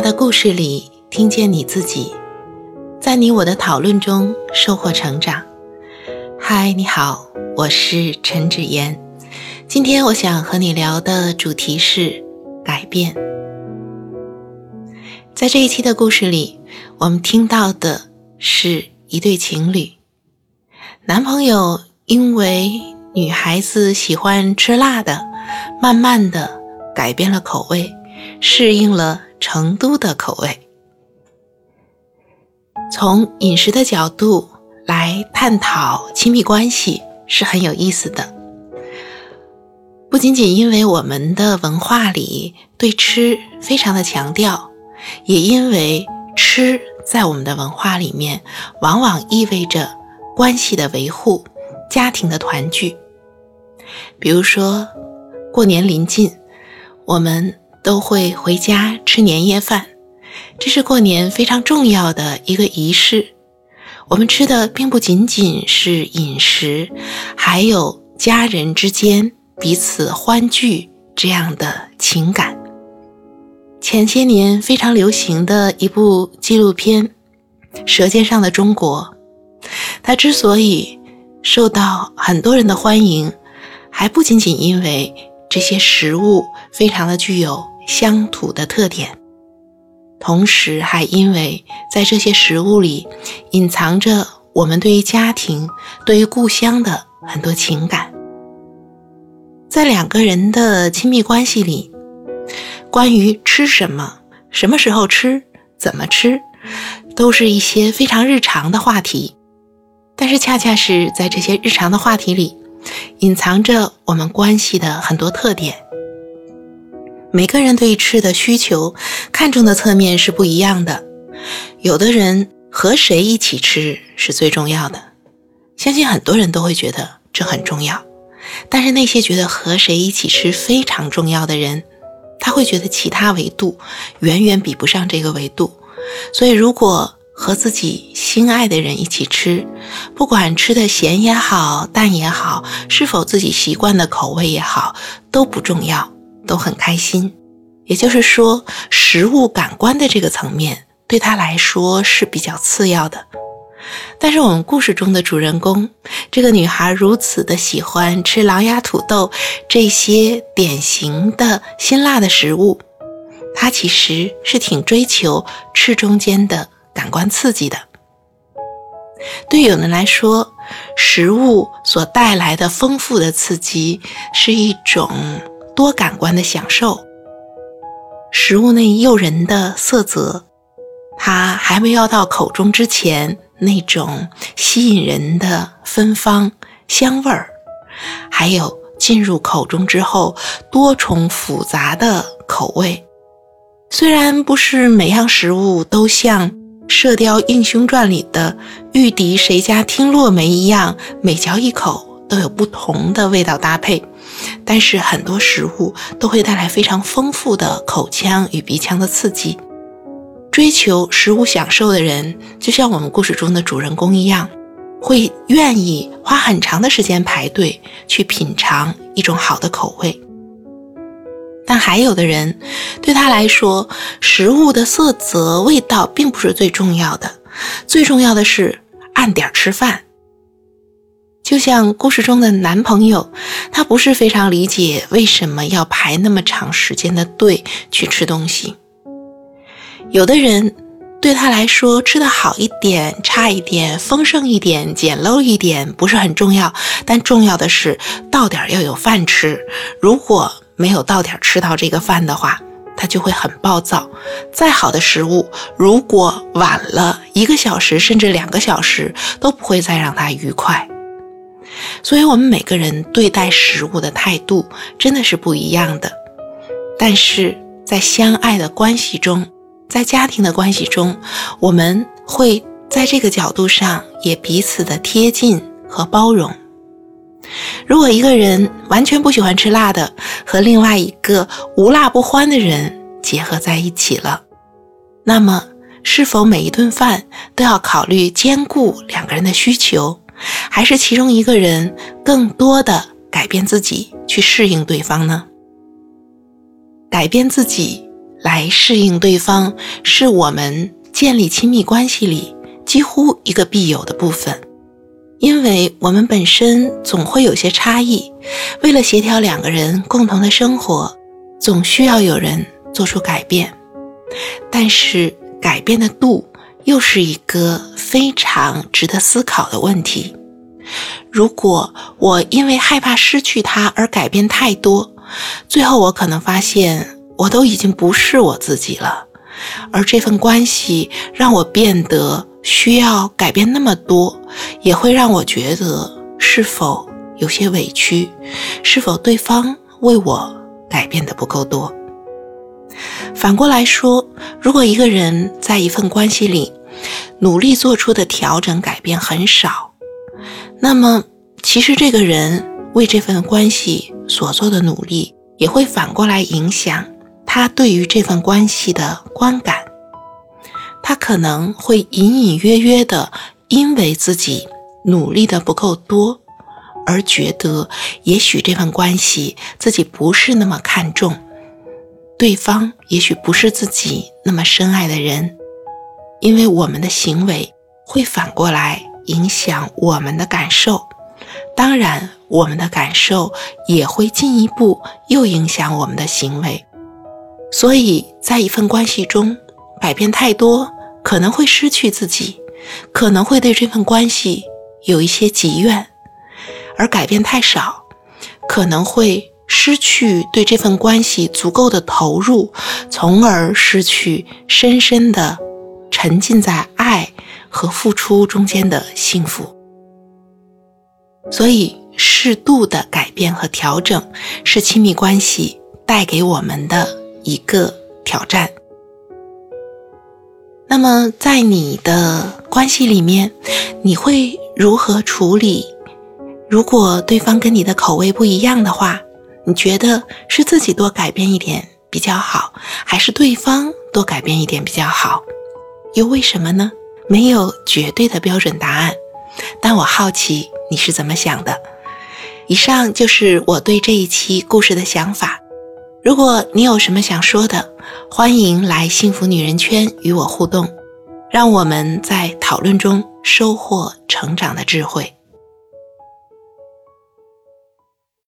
的故事里听见你自己，在你我的讨论中收获成长。嗨，你好，我是陈芷妍。今天我想和你聊的主题是改变。在这一期的故事里，我们听到的是一对情侣，男朋友因为女孩子喜欢吃辣的，慢慢的改变了口味，适应了。成都的口味，从饮食的角度来探讨亲密关系是很有意思的。不仅仅因为我们的文化里对吃非常的强调，也因为吃在我们的文化里面往往意味着关系的维护、家庭的团聚。比如说，过年临近，我们。都会回家吃年夜饭，这是过年非常重要的一个仪式。我们吃的并不仅仅是饮食，还有家人之间彼此欢聚这样的情感。前些年非常流行的一部纪录片《舌尖上的中国》，它之所以受到很多人的欢迎，还不仅仅因为这些食物非常的具有。乡土的特点，同时还因为在这些食物里隐藏着我们对于家庭、对于故乡的很多情感。在两个人的亲密关系里，关于吃什么、什么时候吃、怎么吃，都是一些非常日常的话题。但是，恰恰是在这些日常的话题里，隐藏着我们关系的很多特点。每个人对吃的需求、看重的侧面是不一样的。有的人和谁一起吃是最重要的，相信很多人都会觉得这很重要。但是那些觉得和谁一起吃非常重要的人，他会觉得其他维度远远比不上这个维度。所以，如果和自己心爱的人一起吃，不管吃的咸也好、淡也好，是否自己习惯的口味也好，都不重要。都很开心，也就是说，食物感官的这个层面对他来说是比较次要的。但是我们故事中的主人公，这个女孩如此的喜欢吃狼牙土豆这些典型的辛辣的食物，她其实是挺追求吃中间的感官刺激的。对有人来说，食物所带来的丰富的刺激是一种。多感官的享受，食物那诱人的色泽，它还没要到口中之前那种吸引人的芬芳香味儿，还有进入口中之后多重复杂的口味。虽然不是每样食物都像《射雕英雄传》里的玉笛谁家听落梅一样，每嚼一口都有不同的味道搭配。但是很多食物都会带来非常丰富的口腔与鼻腔的刺激。追求食物享受的人，就像我们故事中的主人公一样，会愿意花很长的时间排队去品尝一种好的口味。但还有的人，对他来说，食物的色泽、味道并不是最重要的，最重要的是按点吃饭。就像故事中的男朋友，他不是非常理解为什么要排那么长时间的队去吃东西。有的人对他来说，吃的好一点、差一点、丰盛一点、简陋一点不是很重要，但重要的是到点要有饭吃。如果没有到点吃到这个饭的话，他就会很暴躁。再好的食物，如果晚了一个小时甚至两个小时，都不会再让他愉快。所以，我们每个人对待食物的态度真的是不一样的。但是在相爱的关系中，在家庭的关系中，我们会在这个角度上也彼此的贴近和包容。如果一个人完全不喜欢吃辣的，和另外一个无辣不欢的人结合在一起了，那么是否每一顿饭都要考虑兼顾两个人的需求？还是其中一个人更多的改变自己去适应对方呢？改变自己来适应对方，是我们建立亲密关系里几乎一个必有的部分。因为我们本身总会有些差异，为了协调两个人共同的生活，总需要有人做出改变。但是改变的度又是一个非常值得思考的问题。如果我因为害怕失去他而改变太多，最后我可能发现我都已经不是我自己了，而这份关系让我变得需要改变那么多，也会让我觉得是否有些委屈，是否对方为我改变的不够多。反过来说，如果一个人在一份关系里努力做出的调整改变很少，那么其实这个人为这份关系所做的努力，也会反过来影响他对于这份关系的观感。他可能会隐隐约约的因为自己努力的不够多，而觉得也许这份关系自己不是那么看重。对方也许不是自己那么深爱的人，因为我们的行为会反过来影响我们的感受，当然，我们的感受也会进一步又影响我们的行为。所以在一份关系中，改变太多可能会失去自己，可能会对这份关系有一些积怨；而改变太少，可能会。失去对这份关系足够的投入，从而失去深深的沉浸在爱和付出中间的幸福。所以，适度的改变和调整是亲密关系带给我们的一个挑战。那么，在你的关系里面，你会如何处理？如果对方跟你的口味不一样的话？你觉得是自己多改变一点比较好，还是对方多改变一点比较好？又为什么呢？没有绝对的标准答案，但我好奇你是怎么想的。以上就是我对这一期故事的想法。如果你有什么想说的，欢迎来幸福女人圈与我互动，让我们在讨论中收获成长的智慧。